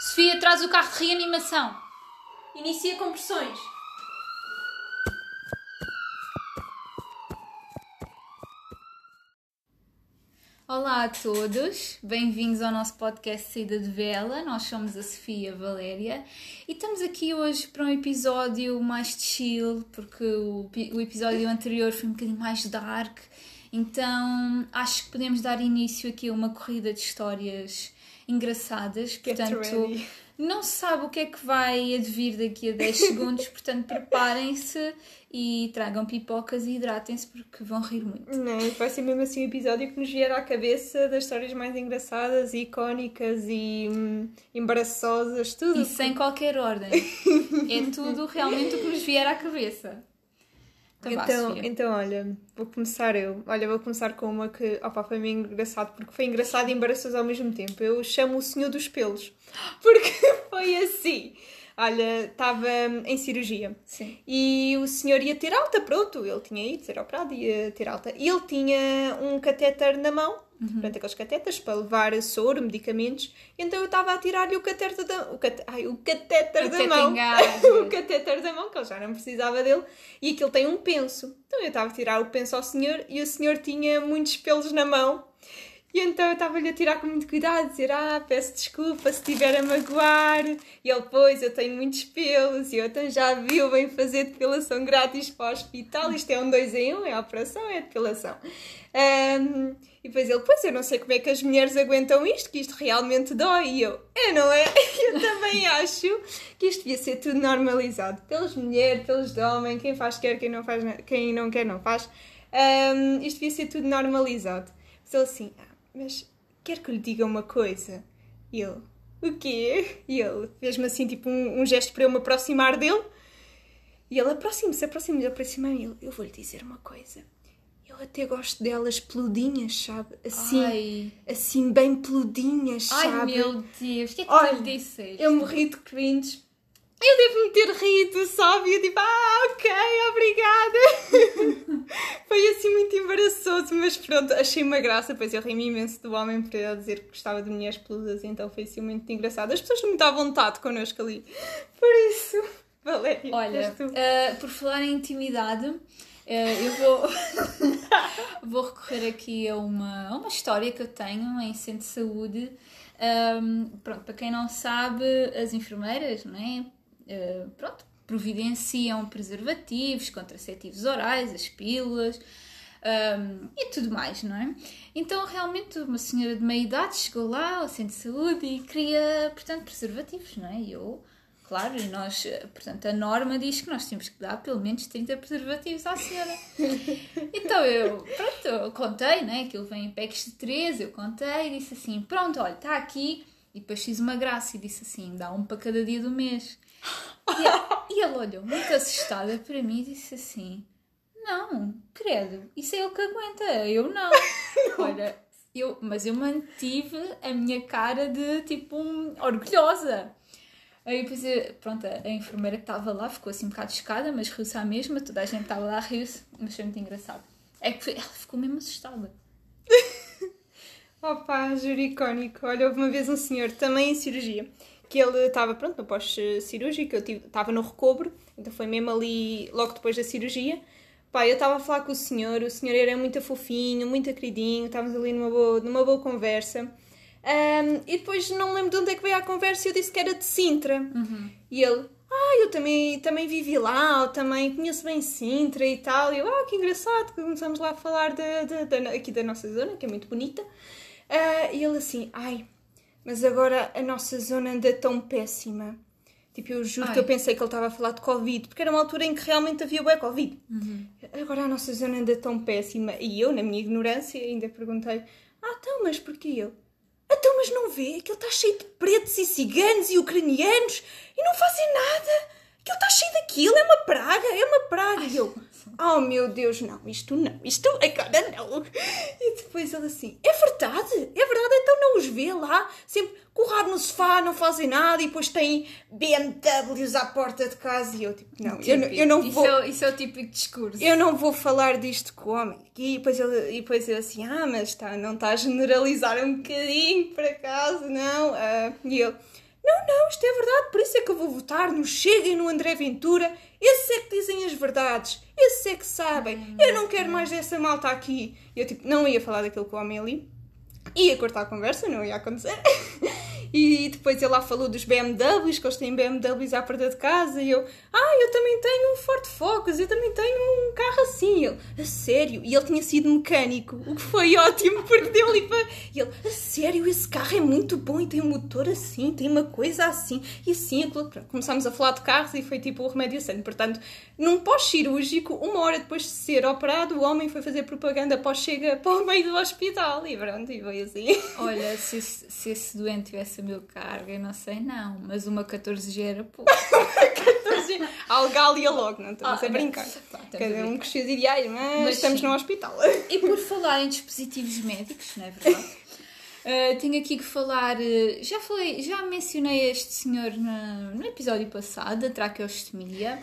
Sofia, traz o carro de reanimação. Inicia compressões. Olá a todos, bem-vindos ao nosso podcast Saída de Vela. Nós somos a Sofia Valéria e estamos aqui hoje para um episódio mais chill, porque o, o episódio anterior foi um bocadinho mais dark, então acho que podemos dar início aqui a uma corrida de histórias engraçadas. Get Portanto, ready. não se sabe o que é que vai advir daqui a 10 segundos, portanto, preparem-se e tragam pipocas e hidratem-se porque vão rir muito. Não, vai ser mesmo assim um episódio que nos vier à cabeça das histórias mais engraçadas, icónicas e hum, embaraçosas, tudo. E sem qualquer ordem. É tudo realmente o que nos vier à cabeça. Então, vá, Então, então, olha, vou começar eu. Olha, vou começar com uma que, opa, foi meio engraçado, porque foi engraçado e embaraçoso ao mesmo tempo. Eu chamo o Senhor dos Pelos, porque foi assim. Olha, estava em cirurgia Sim. e o senhor ia ter alta, pronto, ele tinha ido ser operado e ia ter alta. E ele tinha um catéter na mão, portanto, aqueles catéteres para levar soro, medicamentos. Então eu estava a tirar-lhe o catéter da, o cate, ai, o catéter da mão. o catéter da mão, que ele já não precisava dele, e aquilo tem um penso. Então eu estava a tirar o penso ao senhor e o senhor tinha muitos pelos na mão. E então eu estava-lhe a tirar com muito cuidado, dizer: Ah, peço desculpa se estiver a magoar. E ele, pois, eu tenho muitos pelos, e eu então já viu, bem fazer depilação grátis para o hospital. Isto é um dois em um, é a operação, é a depilação. Ahm, e depois ele, pois eu não sei como é que as mulheres aguentam isto, que isto realmente dói. E eu, é, não é? Eu também acho que isto devia ser tudo normalizado. Pelas mulheres, pelos homens, quem faz quer, quem não, faz, quem não quer não faz. Ahm, isto devia ser tudo normalizado. Mas assim, mas quer que lhe diga uma coisa? E ele, o quê? E ele fez-me assim, tipo, um, um gesto para eu me aproximar dele. E ele aproxima-se, aproxima-se, aproxima-me. E ele, eu vou-lhe dizer uma coisa. Eu até gosto delas peludinhas, sabe? Assim, Ai. assim bem peludinhas, Ai, sabe? meu Deus, o que é que Olha, tu lhe disseste? Eu morri de cringe. Eu devo-me ter rido, sabe? Eu tipo, ah, ok, obrigada. Foi assim muito embaraçoso, mas pronto, achei uma graça. Pois eu ri-me imenso do homem por ele dizer que gostava de mulheres peludas, então foi assim muito engraçado. As pessoas estão muito à vontade connosco ali. Por isso, Valéria, Olha, ah, por falar em intimidade, ah, eu vou, vou recorrer aqui a uma, a uma história que eu tenho em centro de saúde. Ahm, pronto, para quem não sabe, as enfermeiras, não é? Ah, pronto, providenciam preservativos, contraceptivos orais, as pílulas. ahm, e tudo mais, não é? Então, realmente, uma senhora de meia idade chegou lá ao centro de saúde e queria, portanto, preservativos, não é? E eu, Claro, e nós, eh, portanto, a norma diz que nós temos que dar pelo menos 30 preservativos à senhora. então eu, pronto, eu contei, né? Aquilo vem em packs de 13, eu contei e disse assim: pronto, olha, está aqui. E depois fiz uma graça e disse assim: dá um para cada dia do mês. E, ela- e ela olhou muito assustada para mim e disse assim: não, credo, isso é ele que aguenta, eu não. Olha, eu, mas eu mantive a minha cara de tipo um, orgulhosa. Aí depois, pronto, a enfermeira que estava lá ficou assim um bocado chocada, mas riu-se à mesma, toda a gente estava lá, riu-se, mas foi muito engraçado. É que foi- ela ficou mesmo assustada. Opa, juro icónico. Olha, houve uma vez um senhor também em cirurgia, que ele estava, pronto, no pós-cirúrgico, eu estava no recobro, então foi mesmo ali, logo depois da cirurgia. Pá, eu estava a falar com o senhor, o senhor era muito fofinho, muito queridinho, estávamos ali numa boa, numa boa conversa. Ahm, e depois não me lembro de onde é que veio a conversa e eu disse que era de Sintra. E ele, ah, eu também, também vivi lá, eu também conheço bem Sintra e tal. E eu, ah, que engraçado, que começamos lá a falar de, de- da- aqui da nossa zona, que é muito bonita. Ah, e ele assim, ai, mas agora a nossa zona anda tão péssima. Tipo, eu juro Ai. que eu pensei que ele estava a falar de Covid, porque era uma altura em que realmente havia bué Covid. Agora a nossa zona anda tão péssima. E eu, na minha ignorância, ainda perguntei, ah, então, mas porquê ele? Então, mas não vê que ele está cheio de pretos e ciganos e ucranianos e não fazem nada. Que ele está cheio daquilo, é uma praga, é uma praga. E eu, oh meu Deus, não, isto não, isto agora não. E depois ele assim, é verdade, é verdade, então não os vê lá, sempre correr no sofá, não fazem nada e depois têm BMWs à porta de casa. E eu, tipo, não, eu, não- eu não isso vou. É, o- isso é o típico discurso. Eu não vou falar disto com o homem. E depois ele, e depois ele assim, ah, mas tá, não está a generalizar um bocadinho, por acaso, não? Ah, e ele, Não, não, isto é verdade, por isso é que eu vou votar no Chega e no André Ventura. Esses é que dizem as verdades, esses é que sabem. Eu não quero mais dessa malta aqui. Eu, tipo, não ia falar daquilo com o homem ali. Ia cortar a conversa, não ia acontecer. E depois ele lá falou dos BMWs, que eles têm BMWs à porta de casa. E eu, ah, eu também tenho um Ford Focus, eu também tenho um carro assim. Ele, a sério? E ele tinha sido mecânico, o que foi ótimo, porque deu ali para. E ele, a sério, esse carro é muito bom e tem um motor assim, tem uma coisa assim. E assim, começámos a falar de carros e foi tipo o remédio sano. Portanto, num pós-cirúrgico, uma hora depois de ser operado, o homem foi fazer propaganda pós-chega para o meio do hospital. E pronto, e foi assim. Olha, se, se esse doente tivesse o meu cargo, eu não sei não, mas uma 14G era pouco. Algália logo, não estamos Ah, a brincar. não. Tá, estamos a Cada um brincar. com os seus ideais, mas, Mas estamos sim. no hospital. E por falar em dispositivos médicos, não é verdade? Uh, tenho aqui que falar, uh, já falei, já mencionei este senhor na- no episódio passado, da traqueostomia.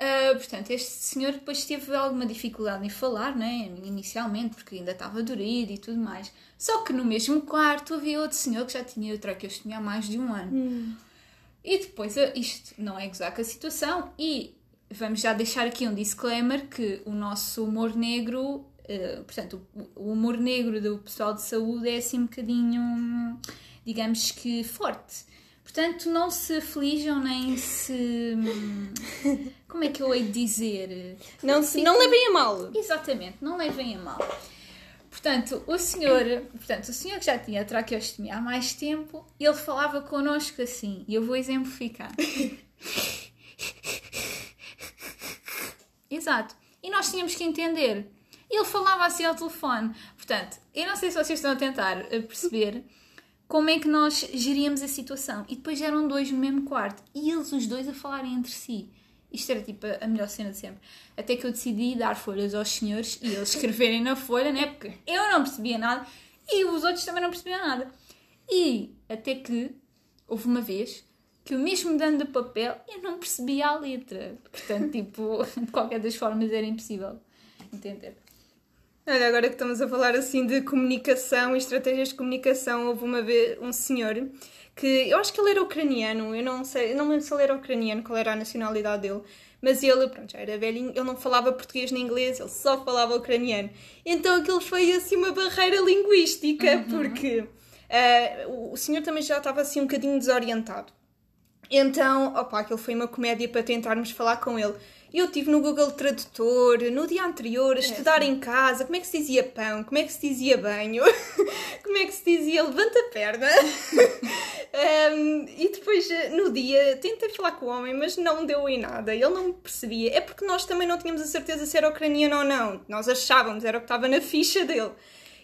Uh, portanto, este senhor depois teve alguma dificuldade em falar, né? inicialmente, porque ainda estava dorido e tudo mais. Só que no mesmo quarto havia outro senhor que já tinha traqueostomia há mais de um ano. E depois, uh, isto não é gozar com a situação, e vamos já deixar aqui um disclaimer que o nosso humor negro, uh, portanto, o humor negro do pessoal de saúde é assim um bocadinho, hum, digamos que forte. Portanto, não se aflijam nem se. hum, Como é que eu hei de dizer? Não, se, não levem a mal. Exatamente, não levem a mal. Portanto, o senhor, portanto, o senhor que já tinha traqueostomia há mais tempo, ele falava connosco assim, e eu vou exemplificar. Exato. E nós tínhamos que entender. Ele falava assim ao telefone. Portanto, eu não sei se vocês estão a tentar eh, perceber como é que nós geríamos a situação. E depois eram dois no mesmo quarto. E eles os dois a falarem entre si. Isto era tipo a melhor cena de sempre. Até que eu decidi dar folhas aos senhores e eles escreverem na folha, né? Porque eu não percebia nada e os outros também não percebiam nada. E até que houve uma vez que, mesmo dando papel, eu não percebia a letra. Portanto, tipo, de qualquer das formas era impossível entender. Olha, agora que estamos a falar assim de comunicação e estratégias de comunicação, houve uma vez um senhor que eu acho que ele era ucraniano, eu não sei, eu não lembro se ele era ucraniano, qual era a nacionalidade dele, mas ele, pronto, já era velhinho, ele não falava português nem inglês, ele só falava ucraniano. Então aquilo foi assim uma barreira linguística, porque ah, o, o senhor também já estava assim um bocadinho desorientado. Então, opa, aquilo foi uma comédia para tentarmos falar com ele. Eu estive no Google Tradutor no dia anterior a estudar em casa como é que se dizia pão, como é que se dizia banho, como é que se dizia levanta a perna. Um, e depois, no dia, tentei falar com o homem, mas não deu em nada. Ele não percebia. É porque nós também não tínhamos a certeza se era ucraniano ou não. Nós achávamos, era o que estava na ficha dele.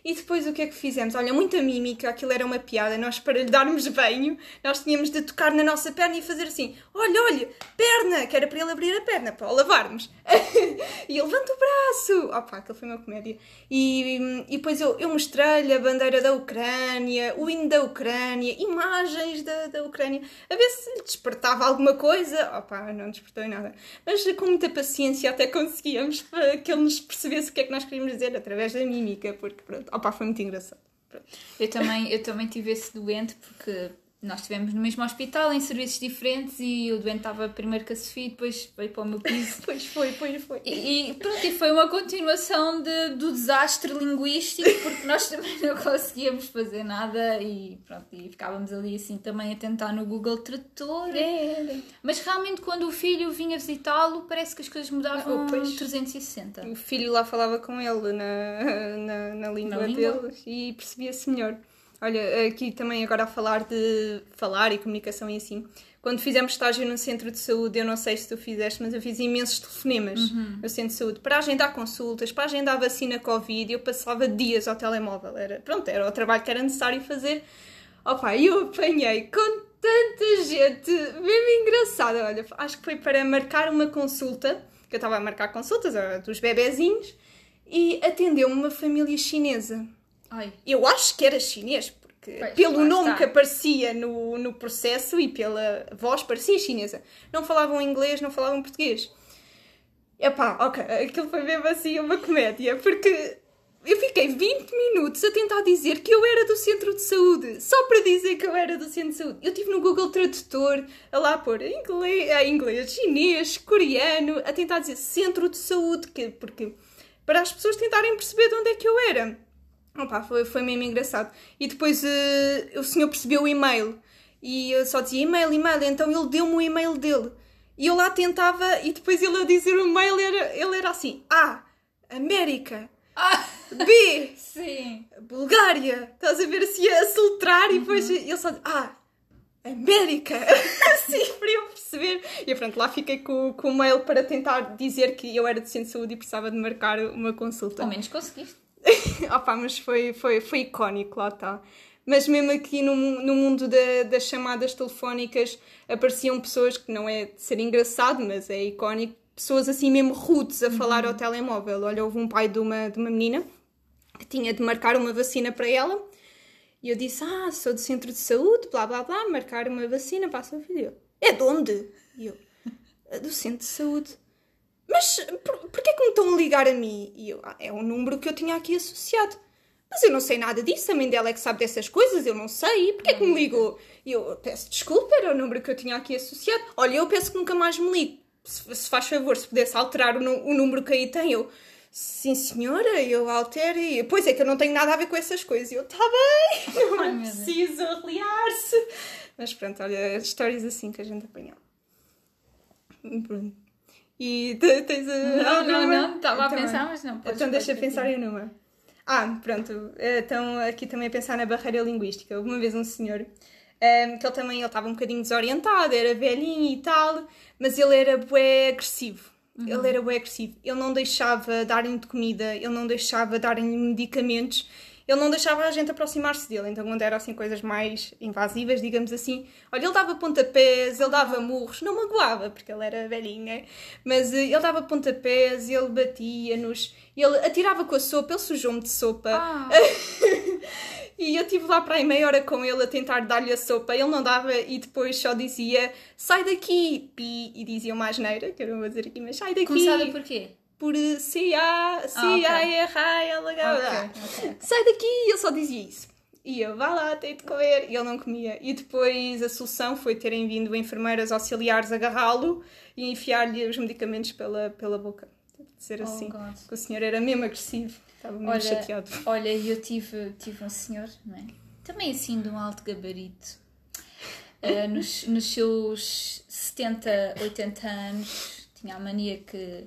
E depois o que é que fizemos? Olha, muita mímica, aquilo era uma piada. Nós, para lhe darmos banho, nós tínhamos de tocar na nossa perna e fazer assim: olha, olha, perna, que era para ele abrir a perna, para o lavarmos. e ele levanta o braço. Opa, aquilo foi uma comédia. E, e depois eu, eu mostrei-lhe a bandeira da Ucrânia, o hino da Ucrânia, imagens da, da Ucrânia, a ver se despertava alguma coisa. Opa, não despertou em nada. Mas com muita paciência até conseguíamos que ele nos percebesse o que é que nós queríamos dizer através da mímica, porque pronto, opa, foi muito engraçado. Eu também, eu também tive esse doente porque nós estivemos no mesmo hospital, em serviços diferentes, e o doente estava primeiro com a Sofia, depois veio para o meu piso. Pois foi, pois foi. E, e pronto, e foi uma continuação de, do desastre linguístico, porque nós também não conseguíamos fazer nada e pronto, e ficávamos ali assim também a tentar no Google Tradutor. Mas realmente quando o filho vinha visitá-lo, parece que as coisas mudavam Oh, pois. 360. O filho lá falava com ele na, na, na língua Na língua? deles e percebia-se melhor. Olha, aqui também agora a falar de falar e comunicação e assim. Quando fizemos estágio no centro de saúde, eu não sei se tu fizeste, mas eu fiz imensos telefonemas no centro de saúde para agendar consultas, para agendar vacina Covid. Eu passava dias ao telemóvel. Era, pronto, era o trabalho que era necessário fazer. Opa, eu apanhei com tanta gente, mesmo engraçada. Olha, acho que foi para marcar uma consulta, que eu estava a marcar consultas dos bebezinhos, e atendeu-me uma família chinesa. Ai, Eu acho que era chinês, porque Pois, pelo nome está. que aparecia no, no processo e pela voz parecia chinesa. Não falavam inglês, não falavam português. Epá, ok, aquilo foi mesmo assim uma comédia, porque eu fiquei 20 minutos a tentar dizer que eu era do centro de saúde, só para dizer que eu era do centro de saúde. Eu estive no Google Tradutor a lá pôr inglês, a inglês, chinês, coreano, a tentar dizer centro de saúde, que, porque para as pessoas tentarem perceber de onde é que eu era. Opa, foi, foi mesmo engraçado. E depois uh, o senhor percebeu o e-mail e eu só dizia e-mail, e-mail, então ele deu-me o e-mail dele. E eu lá tentava, e depois ele a dizer o e-mail, era, ele era assim: A. América. Ah, B. sim. Bulgária. Estás a ver assim a soltar e depois ele só diz: A. América. assim, para eu perceber. E pronto, lá fiquei com, com o mail para tentar dizer que eu era de centro de saúde e precisava de marcar uma consulta. Ao menos conseguiste. Opa, mas foi, foi, foi icónico, lá está. Mas mesmo aqui no, no mundo da- das chamadas telefónicas apareciam pessoas que não é de ser engraçado, mas é icónico, pessoas assim mesmo rudes a falar ao telemóvel. Olha, houve um pai de uma, de uma menina que tinha de marcar uma vacina para ela e eu disse: Ah, sou do centro de saúde, blá blá blá, marcar uma vacina para a sua filha. É de onde? E eu: "É Do centro de saúde. Mas por, porquê que me estão a ligar a mim? E eu, "Ah, é um número que eu tinha aqui associado. Mas eu não sei nada disso, a mãe dela é que sabe dessas coisas, eu não sei. Porquê que me ligou? E eu peço desculpa, era o número que eu tinha aqui associado. Olha, eu peço que nunca mais me ligue. Se, se faz favor, se pudesse alterar o, o número que aí tem, eu. Sim, senhora, eu altero e. Pois é que eu não tenho nada a ver com essas coisas. E eu, tá bem, não é preciso aliar-se. Mas pronto, olha, histórias assim que a gente apanhava. Pronto. E te- tens a. Não, não, alguma? não. Estava a pensar, mas não. então deixa pensar em numa. Ah, pronto. Então aqui também a pensar na barreira linguística. Uma vez um senhor ehm, que ele também ele estava um bocadinho desorientado, era velhinho e tal, mas ele era bué agressivo. Ele era bué agressivo. Ele não deixava darem de comida, ele não deixava darem medicamentos, ele não deixava a gente aproximar-se dele. Então, quando eram assim coisas mais invasivas, digamos assim, olha, ele dava pontapés, ele dava murros, não magoava, porque ele era velhinho, né? Mas eh, ele dava pontapés, ele batia-nos, ele atirava com a sopa, ele sujou-me de sopa. Ah, E eu estive lá para aí meia hora com ele a tentar dar-lhe a sopa. Ele não dava e depois só dizia sai daqui, pi, e dizia uma asneira, que eu não vou dizer aqui, mas sai daqui. começada por quê? Por C-A, C-A-R-A-L-H. Ok, ok. Sai daqui! E ele só dizia isso. E eu, vá lá, tem de comer. E ele não comia. E depois a solução foi terem vindo enfermeiras auxiliares agarrá-lo e enfiar-lhe os medicamentos pela, pela boca. Ser Oh, assim. God. Porque o senhor era mesmo agressivo. Estava mesmo Olha, chateado. olha, eu tive, tive um senhor, não é? Também assim de um alto gabarito. Ah, nos, nos seus 70, 80 anos, tinha a mania que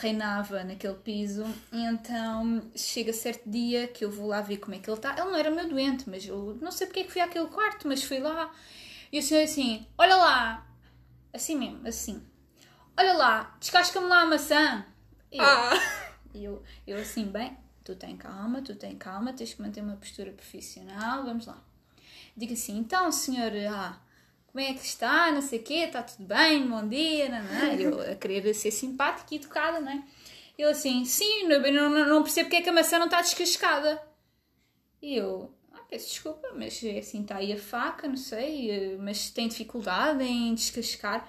reinava naquele piso. E então chega certo dia que eu vou lá ver como é que ele está. Ele não era meu doente, mas eu não sei porque é que fui àquele quarto, mas fui lá. E o senhor assim: Olha lá, assim mesmo, assim, olha lá, descasca-me lá a maçã. E eu, Ah! eu, eu assim, bem, tu tem calma, tu tem calma, tens que manter uma postura profissional, vamos lá. Digo assim, então, senhor, ah, como é que está, não sei o quê, está tudo bem, bom dia, não, não. Eu a querer ser simpática e educada, não é? Ele assim, sim, não, não, não- percebo porque é que a maçã não está descascada. E eu, ah, peço desculpa, mas é assim, está aí a faca, não sei, eh, mas tem dificuldade em descascar.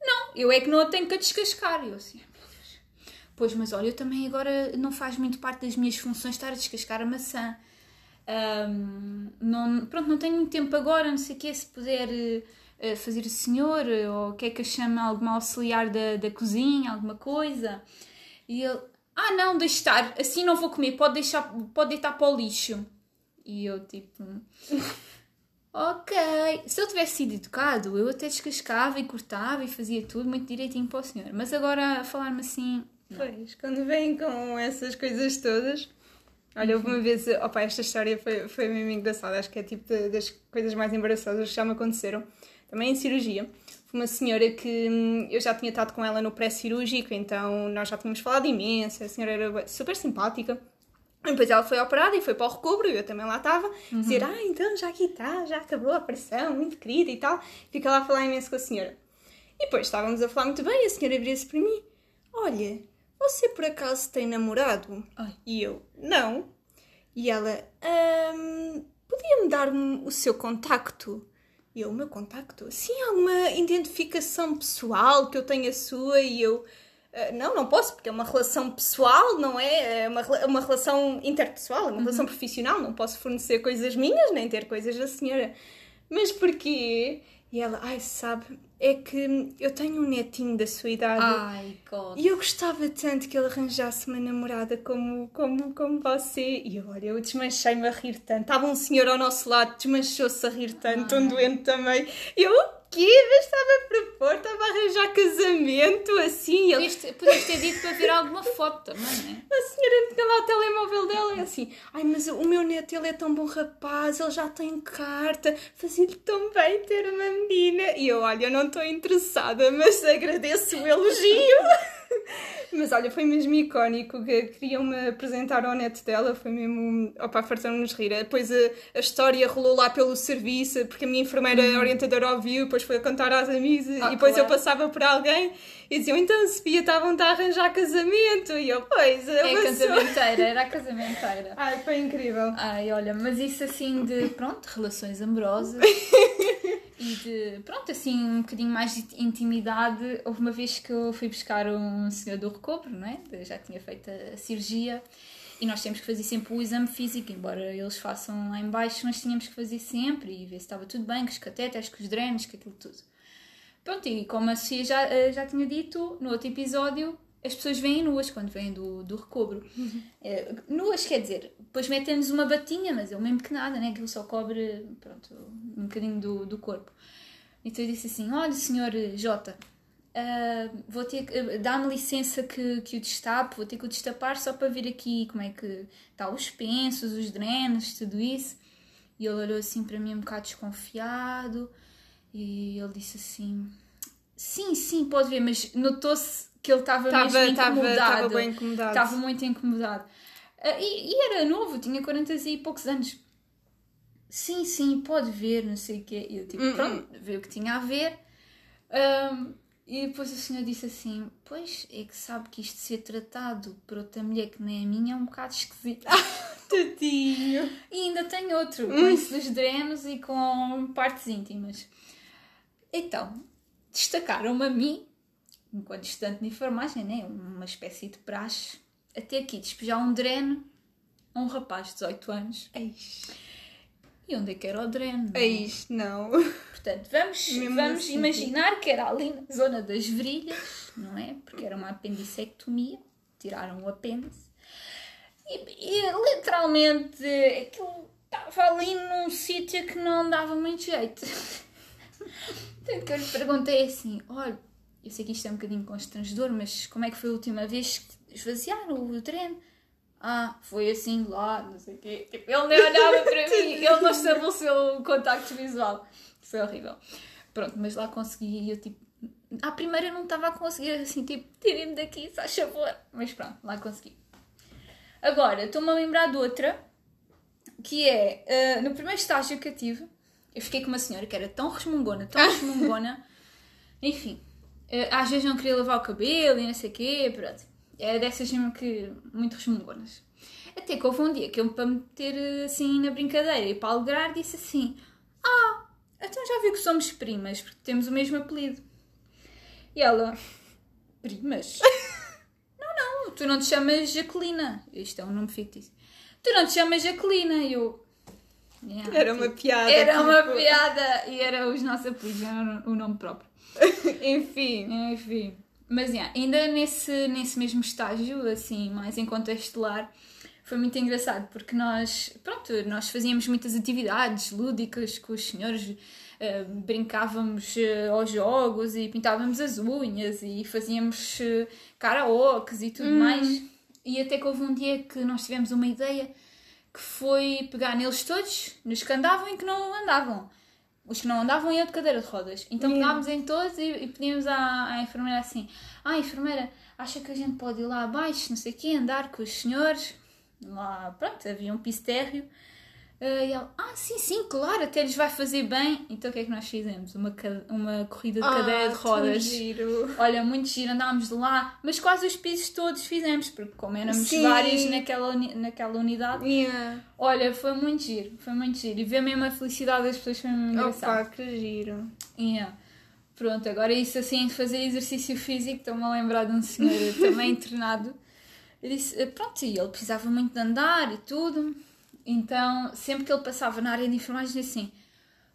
Não, eu é que não a tenho que descascar. E eu assim, "Ah, meu Deus. Pois, mas olha, eu também agora não faz muito parte das minhas funções estar a descascar a maçã. Ahm, não, pronto, não tenho muito tempo agora, não sei o quê, se puder eh, eh, fazer o senhor, eh, ou quer que eu chame alguma auxiliar da, da cozinha, alguma coisa. E ele, ah não, deixe estar, assim não vou comer, pode deixar, pode deitar para o lixo. E eu tipo, ok, se eu tivesse sido educado, eu até descascava e cortava e fazia tudo muito direitinho para o senhor. Mas agora falar-me assim, Pois, quando vêm com essas coisas todas. Olha, houve uma vez, opa, esta história foi, foi mesmo engraçada, acho que é tipo das coisas mais embaraçosas que já me aconteceram, também em cirurgia. Foi uma senhora que hum, eu já tinha estado com ela no pré-cirúrgico, então nós já tínhamos falado imenso, a senhora era super simpática. E depois ela foi operada e foi para o recobro, eu também lá estava, dizer, ah, então já aqui está, já acabou a operação, muito querida e tal. Fica lá a falar imenso com a senhora. E depois estávamos a falar muito bem, a senhora abria-se para mim, olha, você por acaso tem namorado? Ai. E eu, não. E ela, "Ahm, podia-me dar um- o seu contacto? E eu, o meu contacto? Sim, alguma identificação pessoal que eu tenha sua? E eu, Uh, não, não posso, porque é uma relação pessoal, não é? É uma, uma relação interpessoal, é uma uhum. relação profissional, não posso fornecer coisas minhas, nem ter coisas da senhora. Mas porquê? E ela, ai, sabe, é que eu tenho um netinho da sua idade. Ai, God. E eu gostava tanto que ele arranjasse uma namorada como, como, como você. E eu, olha, eu desmanchei-me a rir tanto. Estava um senhor ao nosso lado, desmanchou-se a rir tanto, um doente também. E eu, quê? Mas estava a propor, estava a arranjar casamento, assim. Ele... Podias ter dito para vir alguma foto também, não é? A senhora tinha lá o telemóvel dela e assim, ai, mas o meu neto, ele é tão bom rapaz, ele já tem carta, fazia-lhe tão bem ter uma menina. E eu, olha, eu não estou interessada, mas agradeço o elogio. Mas olha, foi mesmo icónico que queriam-me apresentar ao neto dela, foi mesmo. Opa, fartaram-nos rir. Depois a, a, história rolou lá pelo serviço, porque a minha enfermeira uhum. orientadora ouviu, depois foi a contar às amigas ah, e depois claro. eu passava por alguém e diziam: Então, Sofia, estavam a arranjar casamento. E eu, pois, eu É a casamenteira, era a casamenteira. Ai, foi incrível. Ai, olha, mas isso assim de, pronto, relações amorosas. e de, pronto, assim, um bocadinho mais de intimidade. Houve uma vez que eu fui buscar um senhor do recobro, não é? Eu já tinha feito a cirurgia e nós temos que fazer sempre o exame físico, embora eles façam lá em baixo, mas tínhamos que fazer sempre e ver se estava tudo bem, com os catetas, com os drenos, com aquilo tudo. Pronto, e como a Sofia já, eh, já tinha dito no outro episódio, as pessoas vêm nuas quando vêm do, do recobro. Uhum. É, nuas, quer dizer, depois metem-nos uma batinha, mas é o mesmo que nada, né? Aquilo só cobre, pronto, um bocadinho do, do corpo. Então eu disse assim: Olha, senhor Jota, uh, vou ter. Uh, dá-me licença que, que o destape, vou ter que o destapar só para ver aqui como é que está os pensos, os drenos, tudo isso. E ele olhou assim para mim um bocado desconfiado e ele disse assim: Sim, sim, pode ver, mas notou-se que ele estava mesmo incomodado. Estava bem incomodado. Estava muito incomodado. Uh, e, e, era novo, tinha 40 e poucos anos. Sim, sim, pode ver, não sei o quê. E eu tipo, uh -uh. pronto, ver o que tinha a ver. Um, e depois o senhor disse assim: Pois, é que sabe que isto ser tratado por outra mulher que nem a minha é um bocado esquisito. Tadinho! E ainda tem outro, com isso dos drenos e com partes íntimas. Então, destacaram-me a mim enquanto estudante de enfermagem, né? uma espécie de praxe, até aqui despejar um dreno a um rapaz de 18 anos. Eish. E onde é que era o dreno? Não? Eish, não. Portanto, vamos, vamos assim, imaginar que era ali na zona das virilhas, não é? Porque era uma apendicectomia, tiraram o apêndice. E, e literalmente aquilo estava ali num sítio que não dava muito jeito. Portanto, que eu lhe perguntei assim: olha eu sei que isto é um bocadinho constrangedor, mas como é que foi a última vez que esvaziaram o treino? Ah, foi assim lá, não sei o quê. Tipo, ele nem olhava para mim, ele não estabeleceu o contacto visual. Foi horrível. Pronto, mas lá consegui e eu tipo. À primeira não estava a conseguir, assim, tipo, tirem-me daqui, faz favor. Mas pronto, lá consegui. Agora, estou-me a lembrar de outra, que é, uh, no primeiro estágio que eu tive, eu fiquei com uma senhora que era tão resmungona, tão resmungona, enfim, eh, às vezes não queria lavar o cabelo e não sei o quê, pronto. É dessas mesmo que muito resmungonas. Até que houve um dia que eu, para meter assim na brincadeira e para alegrar, disse assim: Ah, então já vi que somos primas, porque temos o mesmo apelido. E ela: Primas? não, não, tu não te chamas Jaquelina. Isto é um nome fictício. Tu não te chamas Jaquelina. E eu. Yeah, era uma piada. Era tipo... uma piada e era os nossos apelidos, era o nome próprio. enfim. Enfim. Mas yeah, ainda nesse, nesse mesmo estágio, assim, mais em contexto lar, foi muito engraçado porque nós, pronto, nós fazíamos muitas atividades lúdicas com os senhores, uh, brincávamos uh, aos jogos e pintávamos as unhas e fazíamos uh, karaokes e tudo hum. mais. E até que houve um dia que nós tivemos uma ideia que foi pegar neles todos, nos que andavam e que não andavam os que não andavam iam de cadeira de rodas. Então yeah. pegámos em todos e, e pedimos à, à enfermeira assim: Ah, enfermeira, acha que a gente pode ir lá abaixo, não sei o quê, andar com os senhores? Lá, pronto, havia um piso térreo. Uh, e ela, ah, sim, sim, claro, até lhes vai fazer bem. Então o que é que nós fizemos? Uma, uma corrida de ah, cadeira de rodas. Giro. Olha, muito giro, andámos de lá, mas quase os pisos todos fizemos, porque como éramos sim. vários naquela, naquela unidade, yeah. olha, foi muito giro, foi muito giro. E ver mesmo a felicidade das pessoas foi muito engraçado. Opa, que giro. Yeah. Pronto, agora isso assim, fazer exercício físico, estou-me a lembrar de um senhor também internado. Eu disse, pronto, e ele precisava muito de andar e tudo. Então, sempre que ele passava na área de enfermagem, dizia assim: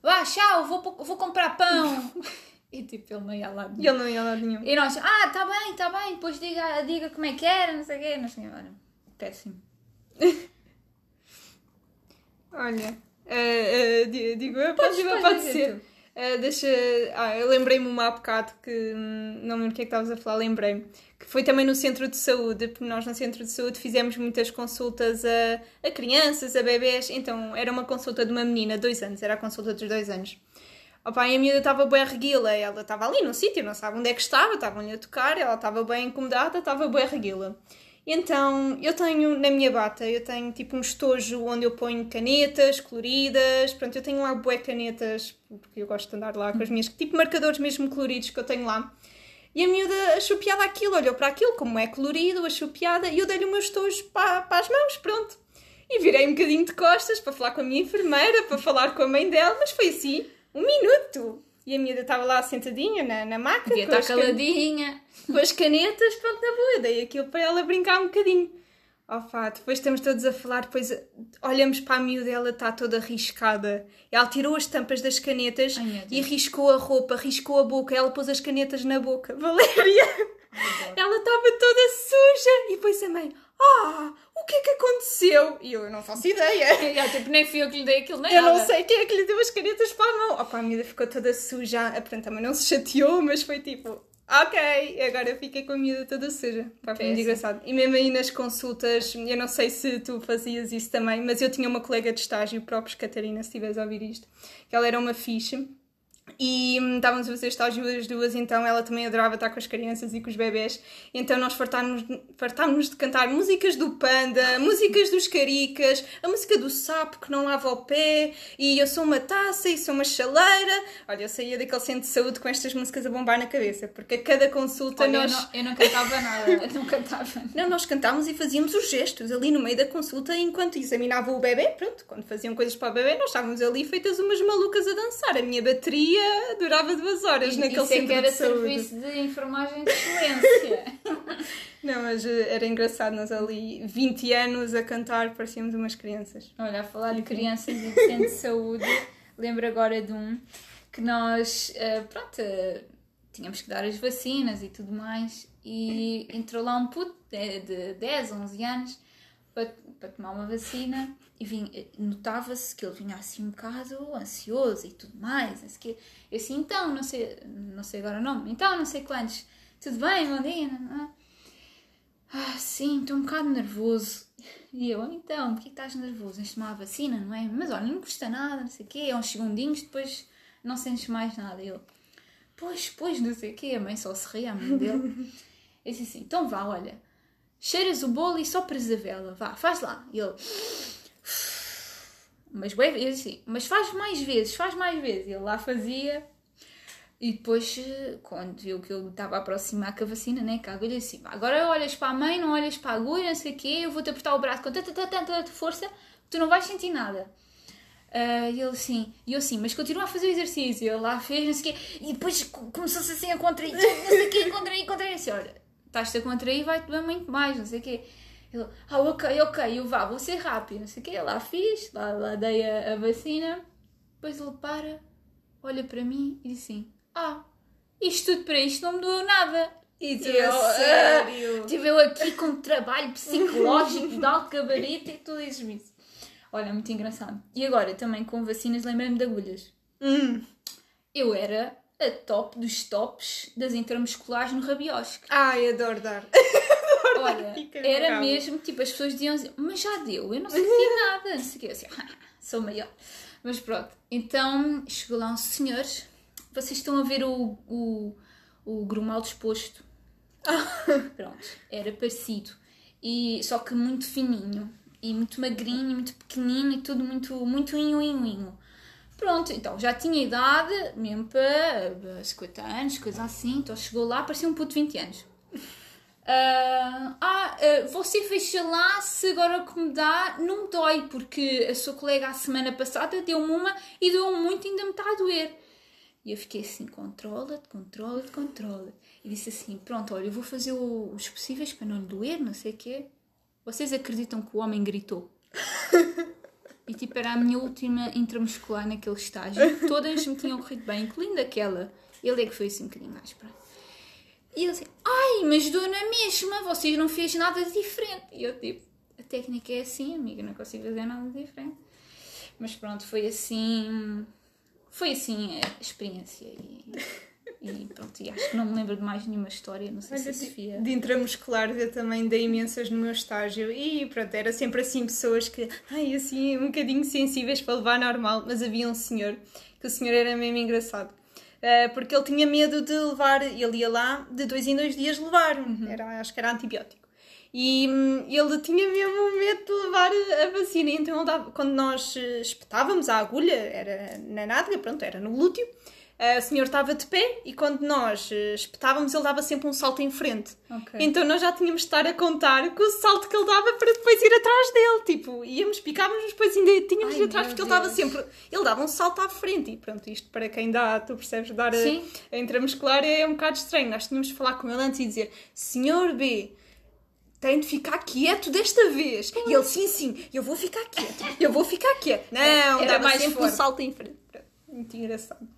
Vá, tchau, vou, vou comprar pão. e tipo, ele não ia lá E ele não ia lá nenhum. E nós, ah, tá bem, tá bem, depois diga, diga como é que era, não sei o quê, não sei olha, péssimo. olha, uh, uh, digo eu, pode, pode, pode ser. Uh, deixa. Ah, eu lembrei-me uma há bocado que hum, não lembro o que é que estavas a falar, lembrei-me. Que foi também no centro de saúde, porque nós no centro de saúde fizemos muitas consultas a, a crianças, a bebés. Então era uma consulta de uma menina, dois anos, era a consulta dos dois anos. Opa, e a miúda estava bem reguila, ela estava ali no sítio, não sabe onde é que estava, estavam-lhe a tocar, ela estava bem incomodada, estava bem reguila. Então, eu tenho na minha bata, eu tenho tipo um estojo onde eu ponho canetas coloridas, pronto, eu tenho lá bué canetas, porque eu gosto de andar lá com as minhas, tipo marcadores mesmo coloridos que eu tenho lá. E a miúda achou piada aquilo, olhou para aquilo, como é colorido, achou piada, e eu dei-lhe o meu estojo para, para as mãos, pronto. E virei um bocadinho de costas para falar com a minha enfermeira, para falar com a mãe dela, mas foi assim, um minuto. E a miúda estava lá sentadinha na, na maca. Devia estar caladinha. Com as canetas, pronto, na boa. Dei aquilo para ela brincar um bocadinho. Oh, pá, depois estamos todos a falar, depois olhamos para a miúda, ela está toda riscada. Ela tirou as tampas das canetas Ai, e riscou a roupa, riscou a boca. Ela pôs as canetas na boca. Valéria! ela estava toda suja. E depois a mãe, ah, o que é que aconteceu? E eu, eu não faço ideia. Eu, tipo, nem fui eu que lhe dei aquilo, nem Eu nada. não sei quem é que lhe deu as canetas para a mão. Opa, a miúda ficou toda suja. Pronto, também não se chateou, mas foi tipo, ok, agora eu fiquei com a miúda toda suja. Pá, foi muito engraçado. E mesmo aí nas consultas, eu não sei se tu fazias isso também, mas eu tinha uma colega de estágio, próprio Catarina, se estiveres a ouvir isto, que ela era uma ficha e hum, estávamos a fazer estágio as duas, então ela também adorava estar com as crianças e com os bebés. Então nós fartámos, fartámos de cantar músicas do Panda, músicas dos Caricas, a música do sapo que não lava o pé, e eu sou uma taça e sou uma chaleira. Olha, eu saía daquele centro de saúde com estas músicas a bombar na cabeça, porque a cada consulta Olha, nós. Eu não, eu não cantava nada, eu não cantava. Não, nós cantávamos e fazíamos os gestos ali no meio da consulta enquanto examinava o bebê. Pronto, quando faziam coisas para o bebê, nós estávamos ali feitas umas malucas a dançar. A minha bateria durava duas horas e, naquele isso é centro que era de saúde. serviço de enfermagem de excelência. Não, mas eh, era engraçado, nós ali 20 anos a cantar, parecíamos umas crianças. Olha, a falar de crianças e de centro de saúde, lembro agora de um que nós, uh, pronto, uh, tínhamos que dar as vacinas e tudo mais, e entrou lá um puto de, de 10, 11 anos para, para tomar uma vacina e notava-se que ele vinha assim um bocado ansioso e tudo mais. Não que. Eu assim, então, não sei, não sei agora o nome, então, não sei quantos, tudo bem, bom dia? Ah, sim, estou um bocado nervoso. E eu, então, porquê estás nervoso? Tens de tomar a vacina, não é? Mas olha, não custa nada, não sei o quê, é uns segundinhos, depois não sentes mais nada. E ele, pois, pois, não sei o quê, a mãe só se ria, a mãe dele. Eu disse assim, então vá, olha, cheiras o bolo e sopras a vela, vá, faz lá. E ele, mas bem, eu disse, mas faz mais vezes, faz mais vezes. Ele lá fazia. E depois, quando viu que eu estava a aproximar com a vacina, né, com a agulha, disse, agora olhas para a mãe, não olhas para a agulha, não sei o quê, eu vou-te apertar o braço com tanta, tanta, tanta força, tu não vais sentir nada. Uh, e ele assim, e eu assim, mas continua a fazer o exercício. Ele lá fez, não sei o quê, e depois começou-se assim a contrair, não sei o quê, contrair, contrair. Assim, olha, estás-te a contrair, vai-te doer muito mais, não sei o quê. Ele, ah, ok, ok, eu vá, vou ser rápido, não sei o quê. Lá fiz, lá, lá dei a, a, vacina. Depois ele para, olha para mim e diz assim: Ah, isto tudo para isto não me doeu nada. E tu, eu, sério? Uh, tive eu aqui com um trabalho psicológico de alto gabarito e tu dizes-me isso. Olha, muito engraçado. E agora, também com vacinas, lembrei-me de agulhas. Hum. Eu era a top dos tops das intramusculares no rabiosque. Ai, adoro dar. Olha, era mesmo, tipo, as pessoas diziam assim, mas já deu, eu não sentia nada, não sei o quê. Assim, sou maior. Mas pronto, então chegou lá um senhor, vocês estão a ver o, o, o grumal disposto. pronto, era parecido. E, só que muito fininho, e muito magrinho, muito pequenino, e tudo muito, muito inho, inho, inho. Pronto, então já tinha idade, mesmo para 50 anos, coisa assim. Então chegou lá, parecia um puto de 20 anos. Uh, ah, uh, você fecha lá se agora que me dá não me dói, porque a sua colega a semana passada deu-me uma e deu-me muito e ainda me está a doer. E eu fiquei assim, controla-te, controla-te, controla E disse assim, pronto, olha, eu vou fazer os possíveis para não lhe doer, não sei o quê. Vocês acreditam que o homem gritou? e tipo, era a minha última intramuscular naquele estágio. Todas me tinham corrido bem, incluindo aquela. Ele é que foi assim um bocadinho mais para. E ele assim, ai, mas dou na mesma, vocês não fez nada de diferente. E eu tipo, a técnica é assim, amiga, não consigo fazer nada de diferente. Mas pronto, foi assim. Foi assim a experiência. E, e pronto, e acho que não me lembro de mais nenhuma história, não sei Olha, se a de- Sofia. De intramuscular eu também dei imensas no meu estágio e pronto, era sempre assim pessoas que, ai, assim, um bocadinho sensíveis para levar normal, mas havia um senhor, que o senhor era mesmo engraçado. Ah, porque ele tinha medo de levar, ele ia lá de dois em dois dias levar, era, acho que era antibiótico. E hum, ele tinha mesmo medo de levar a vacina, então dava- quando nós eh, espetávamos a agulha, era na nádega, pronto, era no glúteo, ah, o senhor estava de pé e quando nós eh, espetávamos ele dava sempre um salto em frente. Ok. Então nós já tínhamos de estar a contar com o salto que ele dava para depois ir atrás dele. Tipo, íamos, picávamos, mas depois ainda tínhamos de ir Ai, atrás porque ele dava Deus. sempre. Ele dava um salto à frente. E pronto, isto para quem dá, tu percebes, dar a, Sim. a intramuscular é um bocado estranho. Nós tínhamos de falar com ele antes e dizer: Senhor B. Tem de ficar quieto desta vez. E ele, sim, sim, eu vou ficar quieto. Eu vou ficar quieto. Não, Era dava mais sempre um salto em frente. Muito engraçado.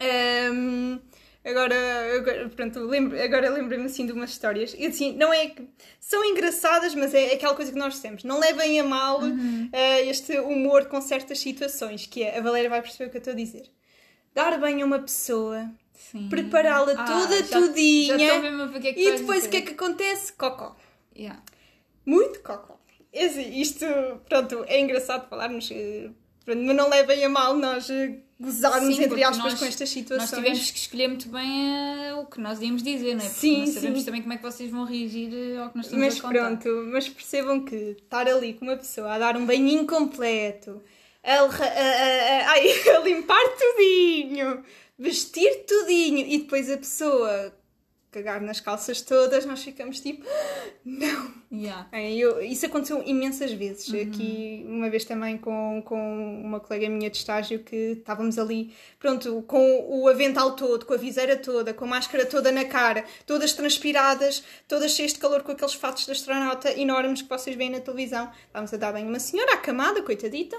Ahm, agora, agora, pronto, lembro, agora lembrei-me assim de umas histórias. E assim, não é que. São engraçadas, mas é aquela coisa que nós dissemos. Não levem a mal ah, este humor com certas situações, que é. A Valéria vai perceber o que eu estou a dizer. Dar bem a uma pessoa, prepará-la Ah, toda já- tudinha. Já o que é que e depois o dizer. que é que acontece? Cocó. Yeah. Muito cocó. É assim, isto, pronto, é engraçado falarmos, eh, mas não levem a mal nós eh, gozarmos, entre aspas, nós- com estas Nós situações. tivemos que escolher muito bem eh, o que nós íamos dizer, não é? Porque Sim, não sabemos sim. também como é que vocês vão reagir eh, ao que nós estamos Mas a contar. pronto, mas percebam que estar ali com uma pessoa a dar um banhinho completo, a, a- a- a limpar tudinho, vestir tudinho e depois a pessoa cagar nas calças todas, nós ficamos tipo, não. Yeah. É, eu- isso aconteceu imensas vezes. Uhum. Aqui, uma vez também com, com uma colega minha de estágio que estávamos ali, pronto, com o avental todo, com a viseira toda, com a máscara toda na cara, todas transpiradas, todas cheias de calor com aqueles fatos de astronauta enormes que vocês veem na televisão. Estávamos a dar bem uma senhora acamada, coitadita.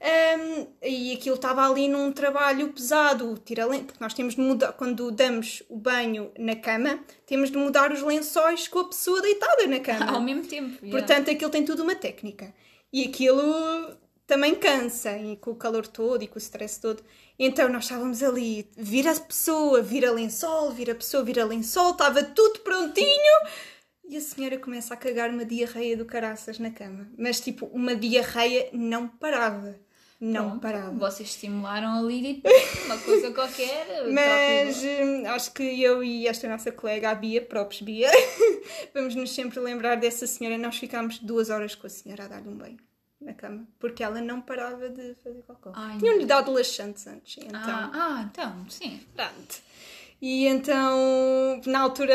Ahm, e aquilo estava ali num trabalho pesado, tira len- porque nós temos de mudar, quando damos o banho na cama, temos de mudar os lençóis com a pessoa deitada na cama. Ao mesmo tempo. yeah. Portanto, aquilo tem tudo uma técnica. E aquilo também cansa, e com o calor todo e com o stress todo. Então nós estávamos ali, vira a pessoa, vira lençol, vira a pessoa, vira lençol, estava tudo prontinho. E a senhora começa a cagar uma diarreia do caraças na cama. Mas tipo, uma diarreia não parava. Não Pronto, parava. Vocês estimularam ali uma coisa qualquer. Mas próprio- hum, acho que eu e esta nossa colega, a Bia, próprios Bia, vamos nos sempre lembrar dessa senhora. Nós ficámos duas horas com a senhora a dar-lhe um banho na cama, porque ela não parava de fazer cocó. Ai, Tinham-lhe dado laxantes antes, então. Ah, ah, então, sim. Pronto. E então, na altura,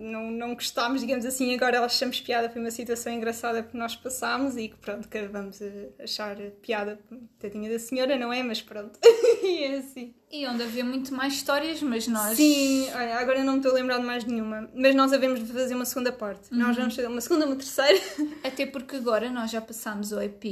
não, não gostámos, digamos assim, agora achamos piada, foi uma situação engraçada que nós passámos e que pronto, que vamos eh, achar piada, tadinha da senhora, não é? Mas pronto, e é assim. E onde havia muito mais histórias, mas nós. Sim, olha, agora não me estou a lembrar de mais nenhuma, mas nós havemos de fazer uma segunda parte. Nós vamos fazer uma segunda, uma terceira. Até porque agora nós já passámos o EP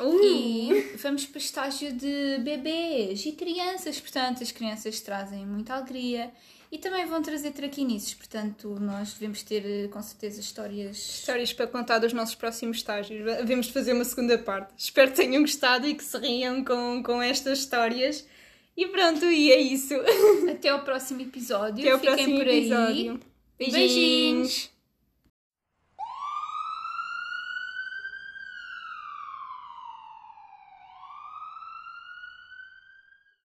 Uh! e vamos para o estágio de bebês e crianças. Portanto, as crianças trazem muita alegria e também vão trazer traquinices. Portanto, nós devemos ter eh, com certeza histórias. Histórias para contar dos nossos próximos estágios. Havemos de fazer uma segunda parte. Espero que tenham gostado e que se riam com, com estas histórias. E pronto, e é isso. Até ao próximo episódio. Até ao Fiquem próximo por aí. episódio. Beijinhos.